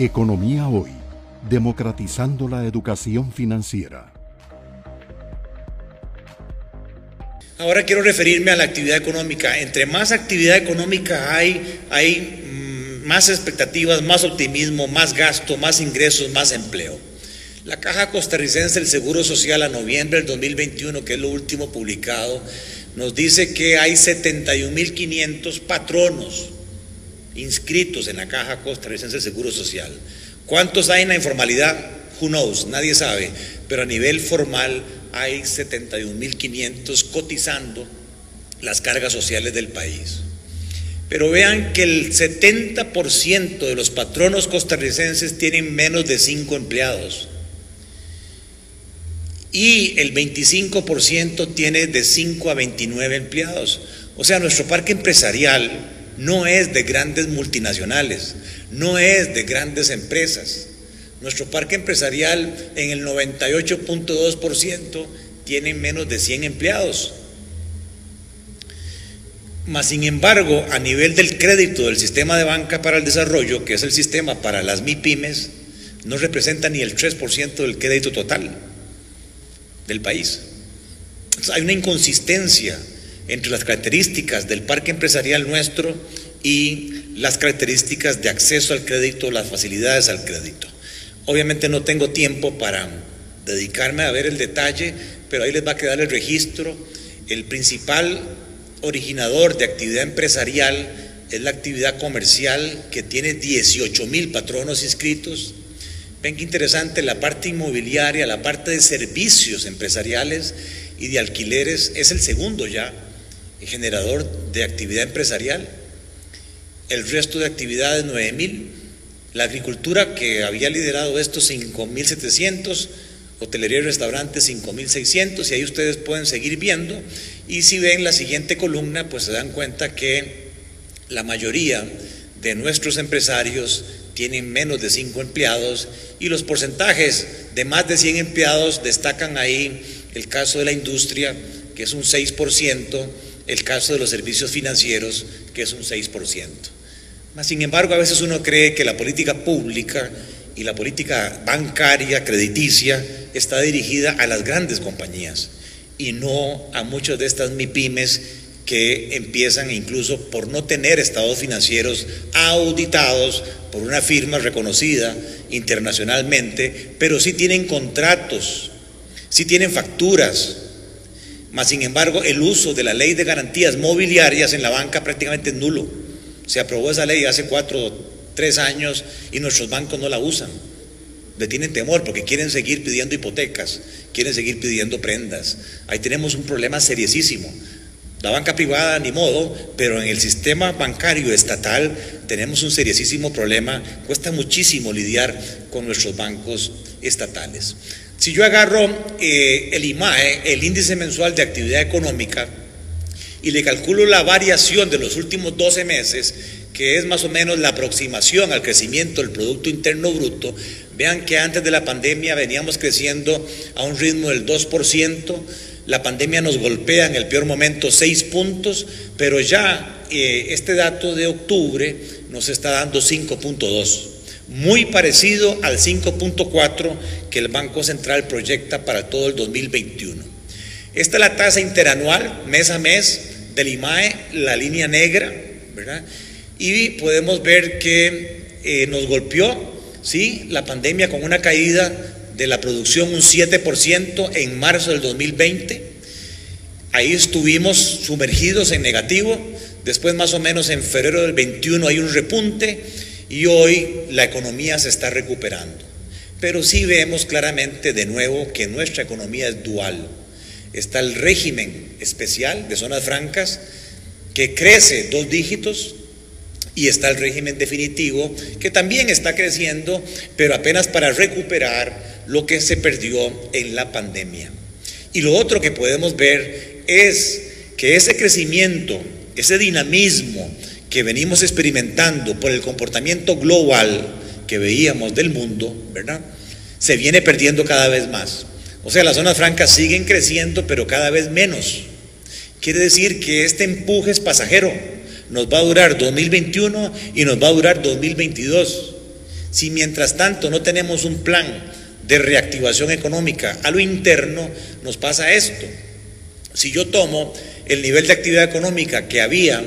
Economía Hoy, democratizando la educación financiera. Ahora quiero referirme a la actividad económica. Entre más actividad económica hay, hay mm, más expectativas, más optimismo, más gasto, más ingresos, más empleo. La Caja Costarricense del Seguro Social a noviembre del 2021, que es lo último publicado, nos dice que hay 71.500 patronos inscritos en la Caja Costarricense del Seguro Social. ¿Cuántos hay en la informalidad? Who knows, nadie sabe, pero a nivel formal hay 71.500 cotizando las cargas sociales del país. Pero vean que el 70% de los patronos costarricenses tienen menos de 5 empleados y el 25% tiene de 5 a 29 empleados. O sea, nuestro parque empresarial no es de grandes multinacionales, no es de grandes empresas. Nuestro parque empresarial en el 98.2% tiene menos de 100 empleados. Mas, sin embargo, a nivel del crédito del sistema de banca para el desarrollo, que es el sistema para las MIPIMES, no representa ni el 3% del crédito total del país. hay una inconsistencia entre las características del parque empresarial nuestro y las características de acceso al crédito, las facilidades al crédito. Obviamente no tengo tiempo para dedicarme a ver el detalle, pero ahí les va a quedar el registro. El principal originador de actividad empresarial es la actividad comercial que tiene 18 mil patronos inscritos. Ven qué interesante, la parte inmobiliaria, la parte de servicios empresariales y de alquileres es el segundo ya generador de actividad empresarial. El resto de actividades 9 mil. La agricultura que había liderado estos 5.700, hotelería y restaurantes 5.600 y ahí ustedes pueden seguir viendo. Y si ven la siguiente columna pues se dan cuenta que la mayoría de nuestros empresarios tienen menos de 5 empleados. Y los porcentajes de más de 100 empleados destacan ahí. El caso de la industria que es un 6%, el caso de los servicios financieros que es un 6%. Sin embargo, a veces uno cree que la política pública y la política bancaria, crediticia, está dirigida a las grandes compañías y no a muchas de estas MIPIMES que empiezan incluso por no tener estados financieros auditados por una firma reconocida internacionalmente, pero sí tienen contratos, sí tienen facturas, mas sin embargo el uso de la ley de garantías mobiliarias en la banca prácticamente es nulo. Se aprobó esa ley hace cuatro, tres años y nuestros bancos no la usan. Le tienen temor porque quieren seguir pidiendo hipotecas, quieren seguir pidiendo prendas. Ahí tenemos un problema seriosísimo. La banca privada, ni modo, pero en el sistema bancario estatal tenemos un seriosísimo problema. Cuesta muchísimo lidiar con nuestros bancos estatales. Si yo agarro eh, el IMAE, el índice mensual de actividad económica, y le calculo la variación de los últimos 12 meses, que es más o menos la aproximación al crecimiento del Producto Interno Bruto, vean que antes de la pandemia veníamos creciendo a un ritmo del 2%, la pandemia nos golpea en el peor momento 6 puntos, pero ya eh, este dato de octubre nos está dando 5.2, muy parecido al 5.4 que el Banco Central proyecta para todo el 2021. Esta es la tasa interanual, mes a mes, del IMAE, la línea negra, ¿verdad? Y podemos ver que eh, nos golpeó, ¿sí? La pandemia con una caída de la producción un 7% en marzo del 2020. Ahí estuvimos sumergidos en negativo. Después, más o menos en febrero del 21, hay un repunte y hoy la economía se está recuperando. Pero sí vemos claramente de nuevo que nuestra economía es dual está el régimen especial de zonas francas que crece dos dígitos y está el régimen definitivo que también está creciendo, pero apenas para recuperar lo que se perdió en la pandemia. Y lo otro que podemos ver es que ese crecimiento, ese dinamismo que venimos experimentando por el comportamiento global que veíamos del mundo, ¿verdad? Se viene perdiendo cada vez más. O sea, las zonas francas siguen creciendo, pero cada vez menos. Quiere decir que este empuje es pasajero. Nos va a durar 2021 y nos va a durar 2022. Si mientras tanto no tenemos un plan de reactivación económica a lo interno, nos pasa esto. Si yo tomo el nivel de actividad económica que había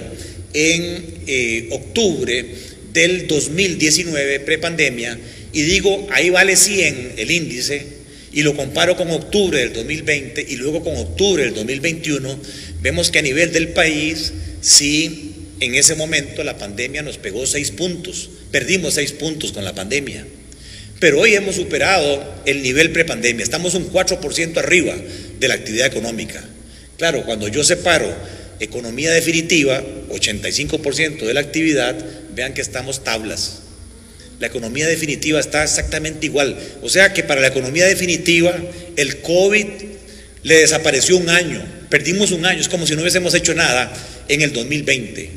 en eh, octubre del 2019, prepandemia, y digo, ahí vale 100 el índice, y lo comparo con octubre del 2020 y luego con octubre del 2021, vemos que a nivel del país, sí, en ese momento la pandemia nos pegó 6 puntos, perdimos 6 puntos con la pandemia. Pero hoy hemos superado el nivel prepandemia, estamos un 4% arriba de la actividad económica. Claro, cuando yo separo economía definitiva, 85% de la actividad, vean que estamos tablas. La economía definitiva está exactamente igual. O sea que para la economía definitiva, el COVID le desapareció un año, perdimos un año, es como si no hubiésemos hecho nada en el 2020.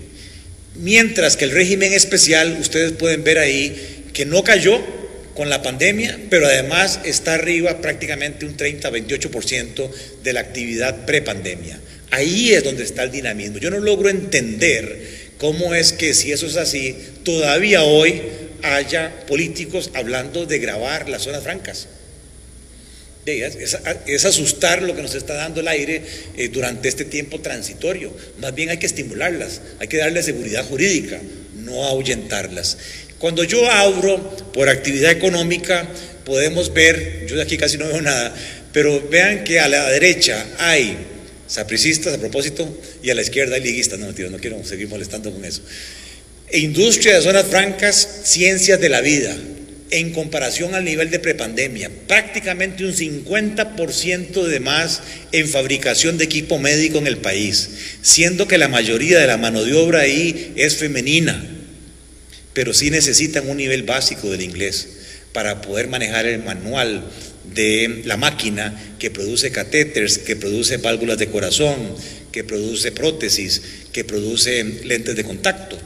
Mientras que el régimen especial, ustedes pueden ver ahí que no cayó, con la pandemia, pero además está arriba prácticamente un 30-28% de la actividad prepandemia. Ahí es donde está el dinamismo. Yo no logro entender cómo es que si eso es así, todavía hoy haya políticos hablando de grabar las zonas francas. Es, asustar lo que nos está dando el aire eh, durante este tiempo transitorio. Más bien hay que estimularlas, hay que darles seguridad jurídica, no ahuyentarlas. Cuando yo abro por actividad económica, podemos ver, yo de aquí casi no veo nada, pero vean que a la derecha hay sapricistas a propósito y a la izquierda hay liguistas. No, no quiero seguir molestando con eso. E industria de zonas francas, ciencias de la vida, en comparación al nivel de prepandemia, prácticamente un 50% de más en fabricación de equipo médico en el país, siendo que la mayoría de la mano de obra ahí es femenina pero sí necesitan un nivel básico del inglés para poder manejar el manual de la máquina que produce catéteres, que produce válvulas de corazón, que produce prótesis, que produce lentes de contacto.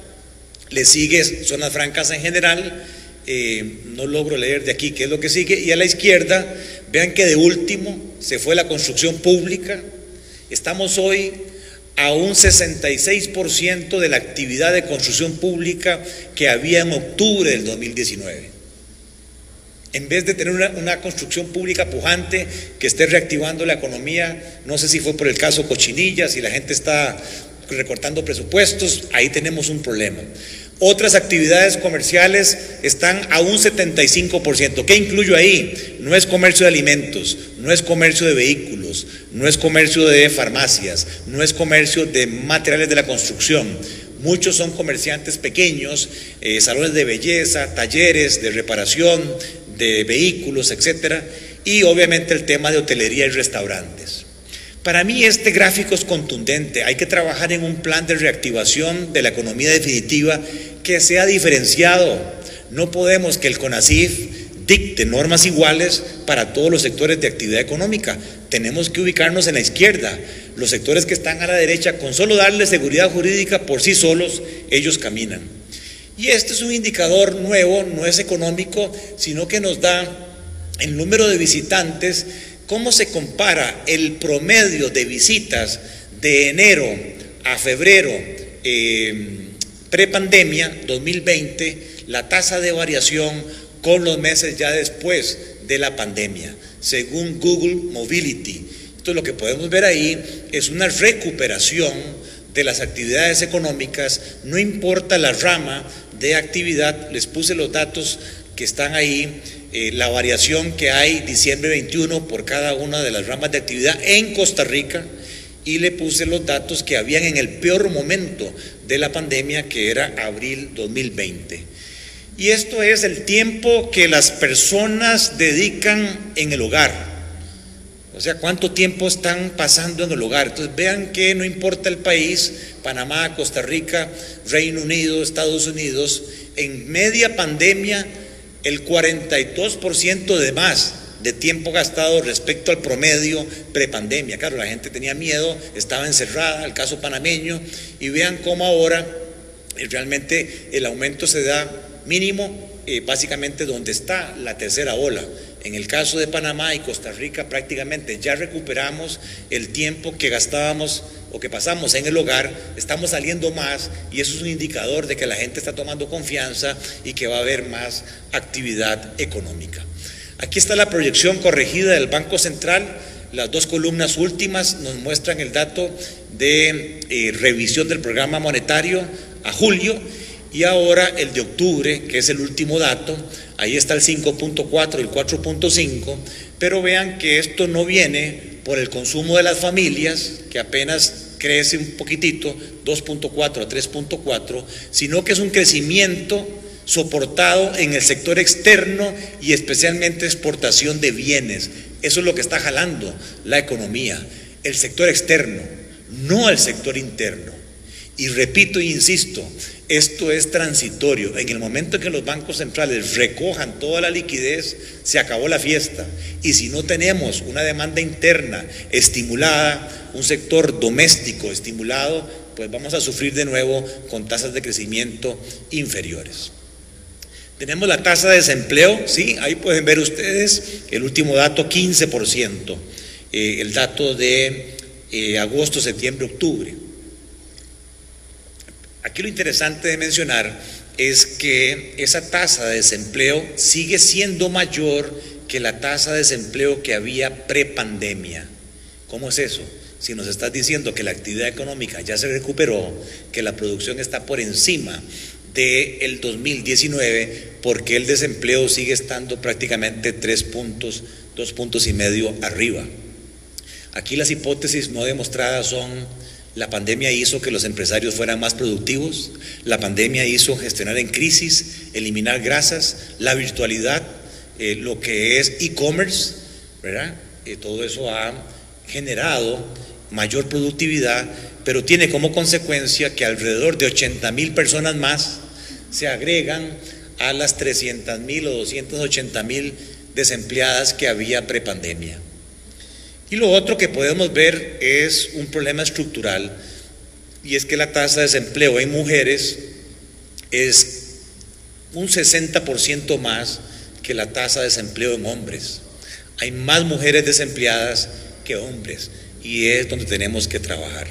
Le sigue zonas francas en general, eh, no logro leer de aquí qué es lo que sigue, y a la izquierda, vean que de último se fue la construcción pública. Estamos hoy a un 66% de la actividad de construcción pública que había en octubre del 2019. En vez de tener una, construcción pública pujante que esté reactivando la economía, no sé si fue por el caso Cochinilla, si la gente está recortando presupuestos, ahí tenemos un problema. Otras actividades comerciales están a un 75%. ¿Qué incluyo ahí? No es comercio de alimentos, no es comercio de vehículos, no es comercio de farmacias, no es comercio de materiales de la construcción. Muchos son comerciantes pequeños, eh, salones de belleza, talleres de reparación de vehículos, etcétera, y obviamente el tema de hotelería y restaurantes. Para mí este gráfico es contundente. Hay que trabajar en un plan de reactivación de la economía definitiva que sea diferenciado. No podemos que el CONACIF dicte normas iguales para todos los sectores de actividad económica. Tenemos que ubicarnos en la izquierda. Los sectores que están a la derecha, con solo darle seguridad jurídica por sí solos, ellos caminan. Y este es un indicador nuevo, no es económico, sino que nos da el número de visitantes cómo se compara el promedio de visitas de enero a febrero eh, prepandemia 2020, la tasa de variación con los meses ya después de la pandemia, según Google Mobility. Entonces lo que podemos ver ahí es una recuperación de las actividades económicas, no importa la rama de actividad, les puse los datos que están ahí eh, la variación que hay diciembre 21 por cada una de las ramas de actividad en Costa Rica y le puse los datos que habían en el peor momento de la pandemia, que era abril 2020. Y esto es el tiempo que las personas dedican en el hogar. O sea, cuánto tiempo están pasando en el hogar. Entonces vean que no importa el país, Panamá, Costa Rica, Reino Unido, Estados Unidos, en media pandemia el 42% de más de tiempo gastado respecto al promedio prepandemia. Claro, la gente tenía miedo, estaba encerrada, el caso panameño, y vean cómo ahora eh, realmente el aumento se da mínimo eh, básicamente donde está la tercera ola. En el caso de Panamá y Costa Rica prácticamente ya recuperamos el tiempo que gastábamos o que pasamos en el hogar, estamos saliendo más y eso es un indicador de que la gente está tomando confianza y que va a haber más actividad económica. Aquí está la proyección corregida del Banco Central. Las dos columnas últimas nos muestran el dato de eh, revisión del programa monetario a julio y ahora el de octubre, que es el último dato, ahí está el 5.4 y el 4.5, pero vean que esto no viene por el consumo de las familias, que apenas crece un poquitito, 2.4 a 3.4, sino que es un crecimiento soportado en el sector externo y especialmente exportación de bienes. Eso es lo que está jalando la economía, el sector externo, no el sector interno. Y repito e insisto, esto es transitorio. En el momento en que los bancos centrales recojan toda la liquidez, se acabó la fiesta. Y si no tenemos una demanda interna estimulada, un sector doméstico estimulado, pues vamos a sufrir de nuevo con tasas de crecimiento inferiores. Tenemos la tasa de desempleo, sí, ahí pueden ver ustedes el último dato, 15%, eh, el dato de eh, agosto, septiembre, octubre. Aquí lo interesante de mencionar es que esa tasa de desempleo sigue siendo mayor que la tasa de desempleo que había prepandemia. ¿Cómo es eso? Si nos estás diciendo que la actividad económica ya se recuperó, que la producción está por encima del 2019, porque el desempleo sigue estando prácticamente tres puntos, dos puntos y medio arriba. Aquí las hipótesis no demostradas son la pandemia hizo que los empresarios fueran más productivos, la pandemia hizo gestionar en crisis, eliminar grasas, la virtualidad, eh, lo que es e-commerce, ¿verdad? Eh, todo eso ha generado mayor productividad, pero tiene como consecuencia que alrededor de 80 mil personas más se agregan a las 300 mil o 280 mil desempleadas que había prepandemia. Y lo otro que podemos ver es un problema estructural y es que la tasa de desempleo en mujeres es un 60% más que la tasa de desempleo en hombres. Hay más mujeres desempleadas que hombres y es donde tenemos que trabajar.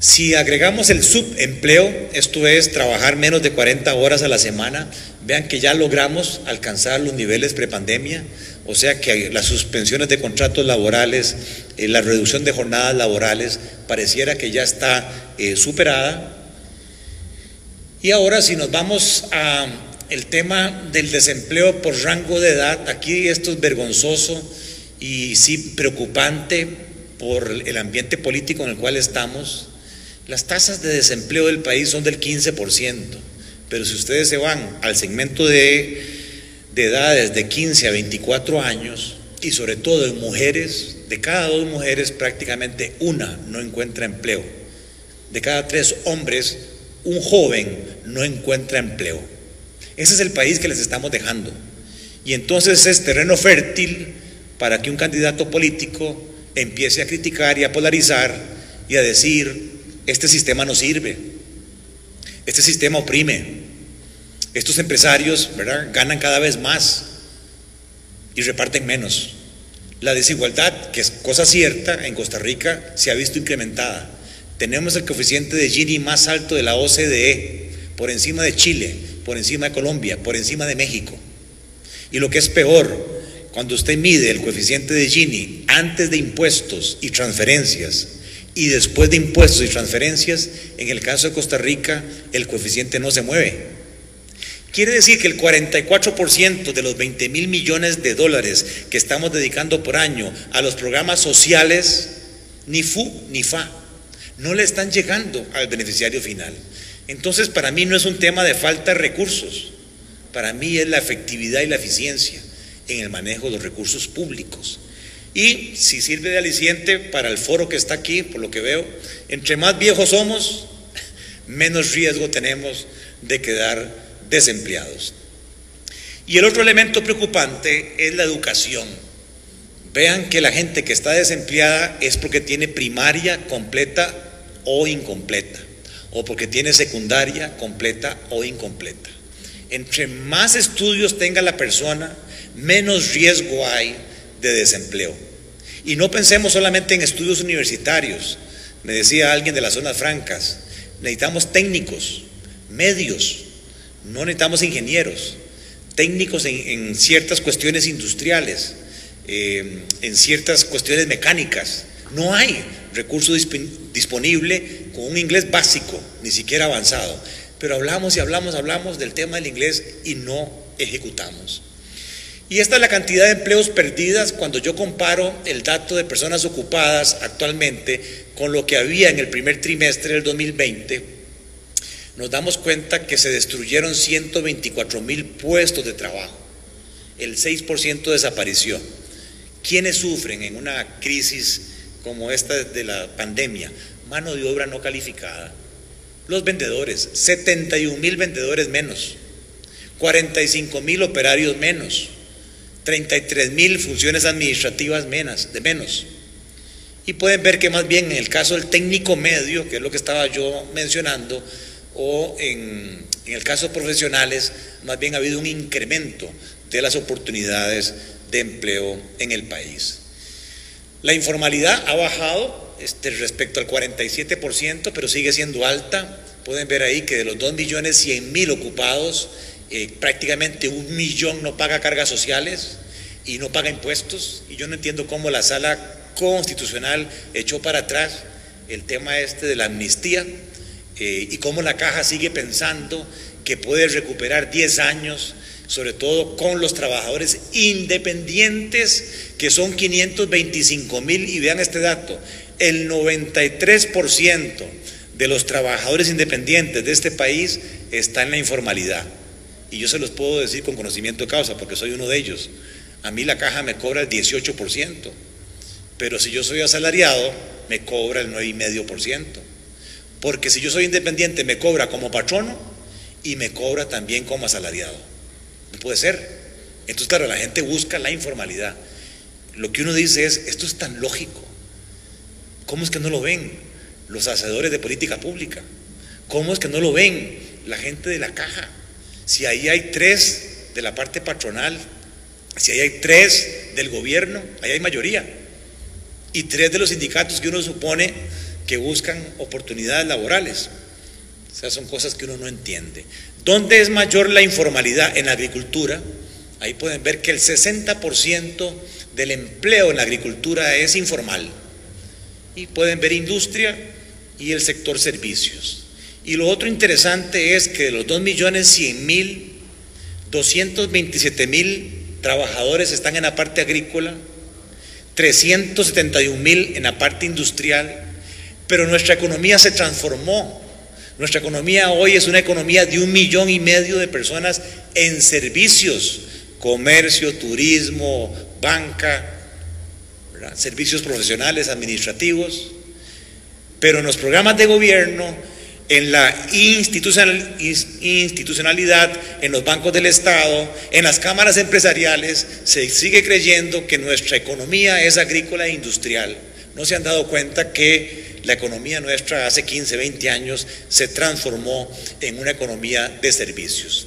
Si agregamos el subempleo, esto es trabajar menos de 40 horas a la semana, vean que ya logramos alcanzar los niveles prepandemia. O sea que las suspensiones de contratos laborales, eh, la reducción de jornadas laborales, pareciera que ya está eh, superada. Y ahora si nos vamos a el tema del desempleo por rango de edad, aquí esto es vergonzoso y sí preocupante por el ambiente político en el cual estamos. Las tasas de desempleo del país son del 15%, pero si ustedes se van al segmento de de edades de 15 a 24 años y sobre todo en mujeres, de cada dos mujeres prácticamente una no encuentra empleo. De cada tres hombres, un joven no encuentra empleo. Ese es el país que les estamos dejando. Y entonces es terreno fértil para que un candidato político empiece a criticar y a polarizar y a decir, este sistema no sirve, este sistema oprime, estos empresarios ¿verdad? ganan cada vez más y reparten menos. La desigualdad, que es cosa cierta, en Costa Rica se ha visto incrementada. Tenemos el coeficiente de Gini más alto de la OCDE, por encima de Chile, por encima de Colombia, por encima de México. Y lo que es peor, cuando usted mide el coeficiente de Gini antes de impuestos y transferencias y después de impuestos y transferencias, en el caso de Costa Rica el coeficiente no se mueve Quiere decir que el 44% de los 20 mil millones de dólares que estamos dedicando por año a los programas sociales, ni FU ni FA, no le están llegando al beneficiario final. Entonces, para mí no es un tema de falta de recursos, para mí es la efectividad y la eficiencia en el manejo de los recursos públicos. Y si sirve de aliciente para el foro que está aquí, por lo que veo, entre más viejos somos, menos riesgo tenemos de quedar desempleados. Y el otro elemento preocupante es la educación. Vean que la gente que está desempleada es porque tiene primaria completa o incompleta, o porque tiene secundaria completa o incompleta. Entre más estudios tenga la persona, menos riesgo hay de desempleo. Y no pensemos solamente en estudios universitarios, Me decía alguien de las zonas francas, necesitamos técnicos, medios, no necesitamos ingenieros, técnicos en, ciertas cuestiones industriales, eh, en ciertas cuestiones mecánicas. No hay recurso disponible con un inglés básico, ni siquiera avanzado. Pero hablamos y hablamos, hablamos del tema del inglés y no ejecutamos. Y esta es la cantidad de empleos perdidas cuando yo comparo el dato de personas ocupadas actualmente con lo que había en el primer trimestre del 2020. Nos damos cuenta que se destruyeron 124 mil puestos de trabajo. El 6% desapareció. ¿Quiénes sufren en una crisis como esta de la pandemia? Mano de obra no calificada. Los vendedores, 71 mil vendedores menos, 45 mil operarios menos 33 mil funciones administrativas menos, de menos. Y pueden ver que más bien en el caso del técnico medio, que es lo que estaba yo mencionando, o en, en el caso de profesionales, más bien ha habido un incremento de las oportunidades de empleo en el país. La informalidad ha bajado este, respecto al 47%, pero sigue siendo alta. Pueden ver ahí que de los 2 millones 100 mil ocupados, eh, prácticamente un millón no paga cargas sociales y no paga impuestos. Y yo no entiendo cómo la sala constitucional echó para atrás el tema este de la amnistía eh, y cómo la caja sigue pensando que puede recuperar 10 años, sobre todo con los trabajadores independientes, que son 525 mil, y vean este dato, el 93% de los trabajadores independientes de este país está en la informalidad. Y yo se los puedo decir con conocimiento de causa, porque soy uno de ellos. A mí la caja me cobra el 18%, pero si yo soy asalariado, me cobra el 9,5%. Porque si yo soy independiente, me cobra como patrono y me cobra también como asalariado. No puede ser. Entonces, claro, la gente busca la informalidad. Lo que uno dice es, esto es tan lógico. ¿Cómo es que no lo ven los hacedores de política pública? ¿Cómo es que no lo ven la gente de la caja? Si ahí hay tres de la parte patronal, si ahí hay tres del gobierno, ahí hay mayoría. Y tres de los sindicatos que uno supone que buscan oportunidades laborales. O sea, son cosas que uno no entiende. ¿Dónde es mayor la informalidad? En la agricultura. Ahí pueden ver que el 60% del empleo en la agricultura es informal. Y pueden ver industria y el sector servicios. Y lo otro interesante es que de los 2 millones 100 mil, 227 mil trabajadores están en la parte agrícola, 371 mil en la parte industrial, pero nuestra economía se transformó. Nuestra economía hoy es una economía de un millón y medio de personas en servicios, comercio, turismo, banca, servicios profesionales, administrativos, pero en los programas de gobierno en la institucionalidad, en los bancos del Estado, en las cámaras empresariales, se sigue creyendo que nuestra economía es agrícola e industrial. No se han dado cuenta que la economía nuestra hace 15, 20 años se transformó en una economía de servicios.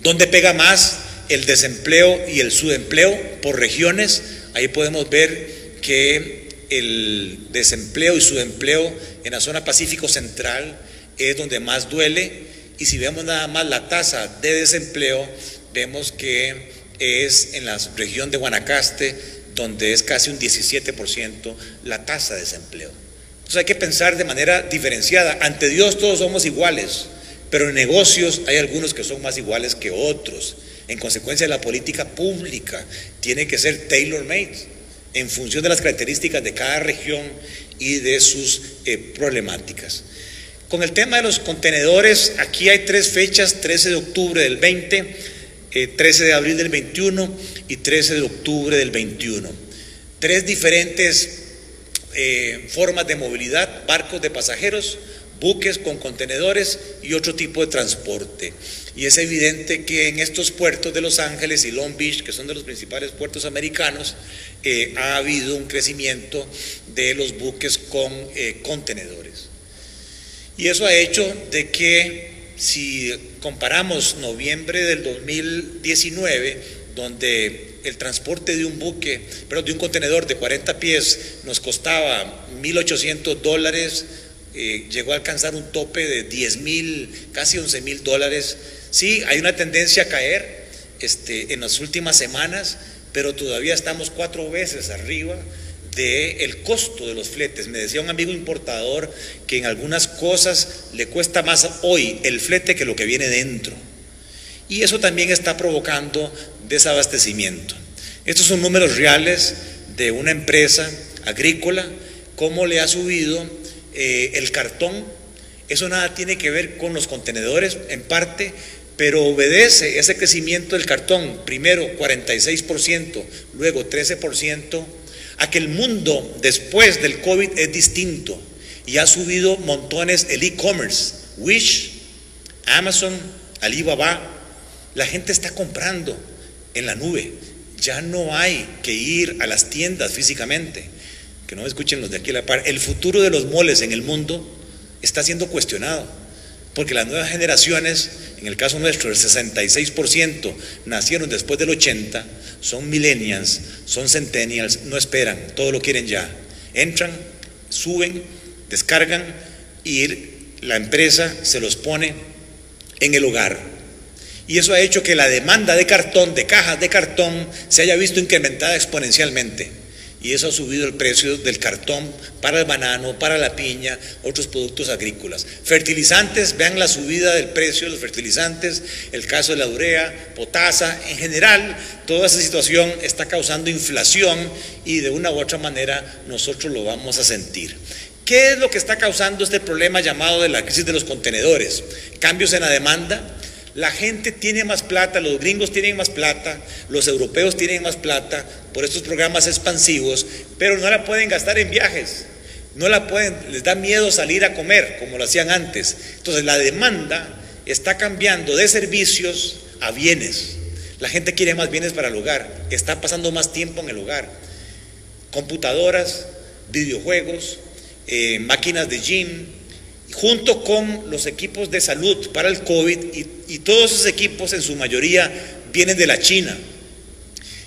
¿Dónde pega más el desempleo y el subempleo? Por regiones, ahí podemos ver que el desempleo y su empleo en la zona Pacífico Central es donde más duele y si vemos nada más la tasa de desempleo, vemos que es en la región de Guanacaste donde es casi un 17% la tasa de desempleo. Entonces hay que pensar de manera diferenciada. Ante Dios todos somos iguales, pero en negocios hay algunos que son más iguales que otros. En consecuencia, la política pública tiene que ser tailor-made en función de las características de cada región y de sus eh, problemáticas. Con el tema de los contenedores, aquí hay tres fechas, 13 de octubre del 20, 13 eh, de abril del 21 y 13 de octubre del 21. Tres diferentes eh, formas de movilidad, barcos de pasajeros, buques con contenedores y otro tipo de transporte. Y es evidente que en estos puertos de Los Ángeles y Long Beach, que son de los principales puertos americanos, eh, ha habido un crecimiento de los buques con eh, contenedores. Y eso ha hecho de que si comparamos noviembre del 2019, donde el transporte de un buque, pero de un contenedor de 40 pies nos costaba 1.800 dólares, eh, llegó a alcanzar un tope de 10 mil, casi 11 mil dólares. Sí, hay una tendencia a caer este, en las últimas semanas, pero todavía estamos cuatro veces arriba del el costo de los fletes. Me decía un amigo importador que en algunas cosas le cuesta más hoy el flete que lo que viene dentro. Y eso también está provocando desabastecimiento. Estos son números reales de una empresa agrícola, cómo le ha subido eh, el cartón. Eso nada tiene que ver con los contenedores, en parte, pero obedece ese crecimiento del cartón, primero 46%, luego 13%, a que el mundo después del COVID es distinto y ha subido montones el e-commerce, Wish, Amazon, Alibaba, la gente está comprando en la nube. Ya no hay que ir a las tiendas físicamente. Que no me escuchen los de aquí a la par. El futuro de los moles en el mundo está siendo cuestionado. Porque las nuevas generaciones, en el caso nuestro, el 66% nacieron después del 80, son millennials, son centennials, no esperan, todo lo quieren ya. Entran, suben, descargan y la empresa se los pone en el hogar y eso ha hecho que la demanda de cartón, de cajas de cartón, se haya visto incrementada exponencialmente. Y eso ha subido el precio del cartón para el banano, para la piña, otros productos agrícolas. Fertilizantes, vean la subida del precio de los fertilizantes, el caso de la urea, potasa, en general, toda esa situación está causando inflación y de una u otra manera nosotros lo vamos a sentir. ¿Qué es lo que está causando este problema llamado de la crisis de los contenedores? Cambios en la demanda, la gente tiene más plata, los gringos tienen más plata, los europeos tienen más plata por estos programas expansivos, pero no la pueden gastar en viajes. No la pueden, les da miedo salir a comer como lo hacían antes. Entonces la demanda está cambiando de servicios a bienes. La gente quiere más bienes para el hogar, está pasando más tiempo en el hogar. Computadoras, videojuegos, eh, máquinas de gym, junto con los equipos de salud para el COVID y, todos esos equipos en su mayoría vienen de la China.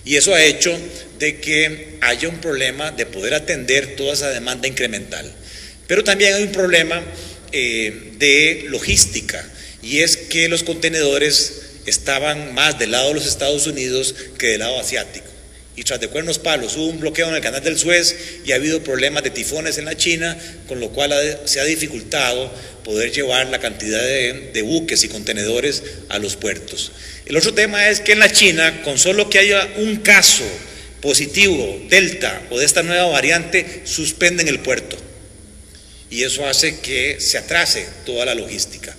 Y eso ha hecho de que haya un problema de poder atender toda esa demanda incremental. Pero también hay un problema eh, de logística y es que los contenedores estaban más del lado de los Estados Unidos que del lado asiático y tras de cuernos palos hubo un bloqueo en el canal del Suez y ha habido problemas de tifones en la China, con lo cual se ha dificultado poder llevar la cantidad de, buques y contenedores a los puertos. El otro tema es que en la China, con solo que haya un caso positivo, delta o de esta nueva variante, suspenden el puerto. Y eso hace que se atrase toda la logística.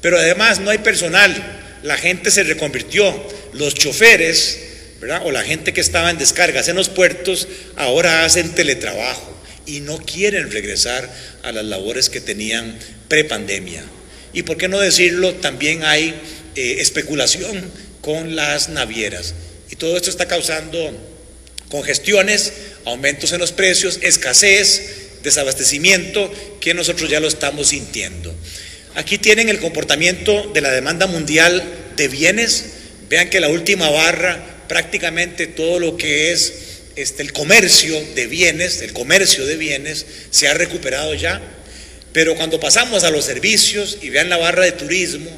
Pero además no hay personal, la gente se reconvirtió, los choferes o la gente que estaba en descargas en los puertos ahora hacen teletrabajo y no quieren regresar a las labores que tenían prepandemia. Y por qué no decirlo, también hay eh, especulación con las navieras. Y todo esto está causando congestiones, aumentos en los precios, escasez, desabastecimiento, que nosotros ya lo estamos sintiendo. Aquí tienen el comportamiento de la demanda mundial de bienes. Vean que la última barra prácticamente todo lo que es este, el comercio de bienes, el comercio de bienes, se ha recuperado ya. Pero cuando pasamos a los servicios y vean la barra de turismo,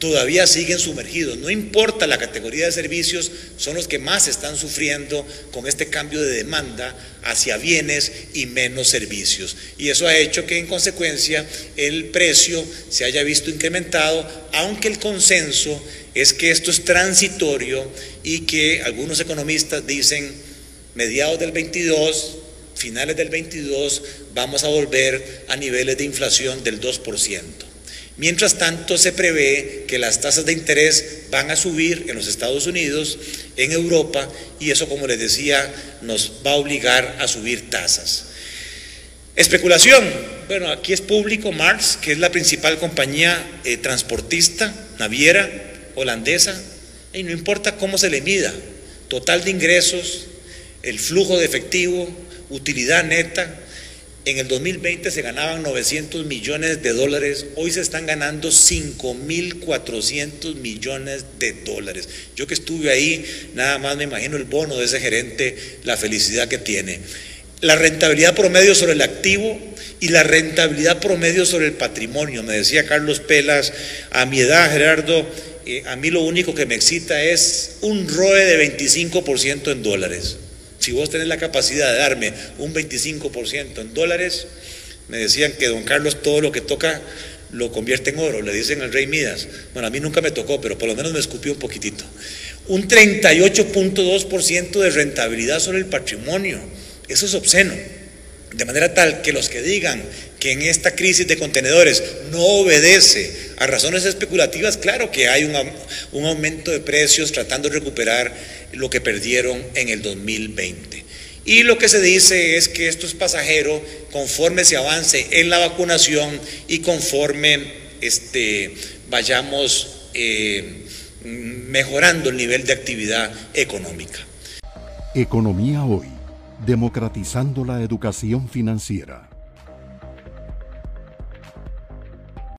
todavía siguen sumergidos. No importa la categoría de servicios, son los que más están sufriendo con este cambio de demanda hacia bienes y menos servicios. Y eso ha hecho que en consecuencia el precio se haya visto incrementado, aunque el consenso es que esto es transitorio y que algunos economistas dicen mediados del 22, finales del 22, vamos a volver a niveles de inflación del 2%. Mientras tanto, se prevé que las tasas de interés van a subir en los Estados Unidos, en Europa, y eso, como les decía, nos va a obligar a subir tasas. Especulación. Bueno, aquí es público, Marx, que es la principal compañía eh, transportista, naviera, holandesa, y no importa cómo se le mida, total de ingresos, el flujo de efectivo, utilidad neta, En el 2020 se ganaban 900 millones de dólares, hoy se están ganando 5.400 millones de dólares. Yo que estuve ahí, nada más me imagino el bono de ese gerente, la felicidad que tiene. La rentabilidad promedio sobre el activo y la rentabilidad promedio sobre el patrimonio. Me decía Carlos Pelas, a mi edad, Gerardo, eh, a mí lo único que me excita es un ROE de 25% en dólares. Si vos tenés la capacidad de darme un 25% en dólares, me decían que don Carlos todo lo que toca lo convierte en oro, le dicen al rey Midas. Bueno, a mí nunca me tocó, pero por lo menos me escupió un poquitito. Un 38.2% de rentabilidad sobre el patrimonio. Eso es obsceno. De manera tal que los que digan que en esta crisis de contenedores no obedece a razones especulativas, claro que hay un, un, aumento de precios tratando de recuperar lo que perdieron en el 2020. Y lo que se dice es que esto es pasajero conforme se avance en la vacunación y conforme este, vayamos eh, mejorando el nivel de actividad económica. Economía hoy, democratizando la educación financiera.